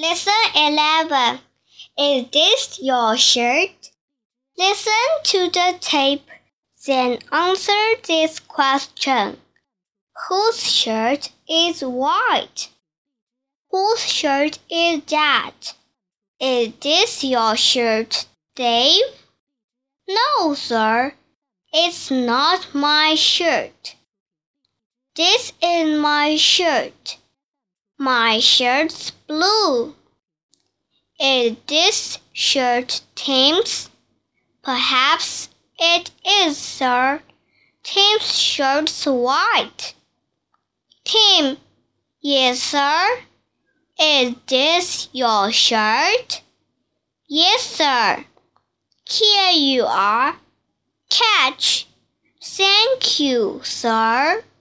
Lesson 11 Is this your shirt? Listen to the tape, then answer this question Whose shirt is white? Whose shirt is that? Is this your shirt, Dave? No, sir. It's not my shirt. This is my shirt. My shirt's blue. Is this shirt Tim's? Perhaps it is, sir. Tim's shirt's white. Tim, yes, sir. Is this your shirt? Yes, sir. Here you are. Catch. Thank you, sir.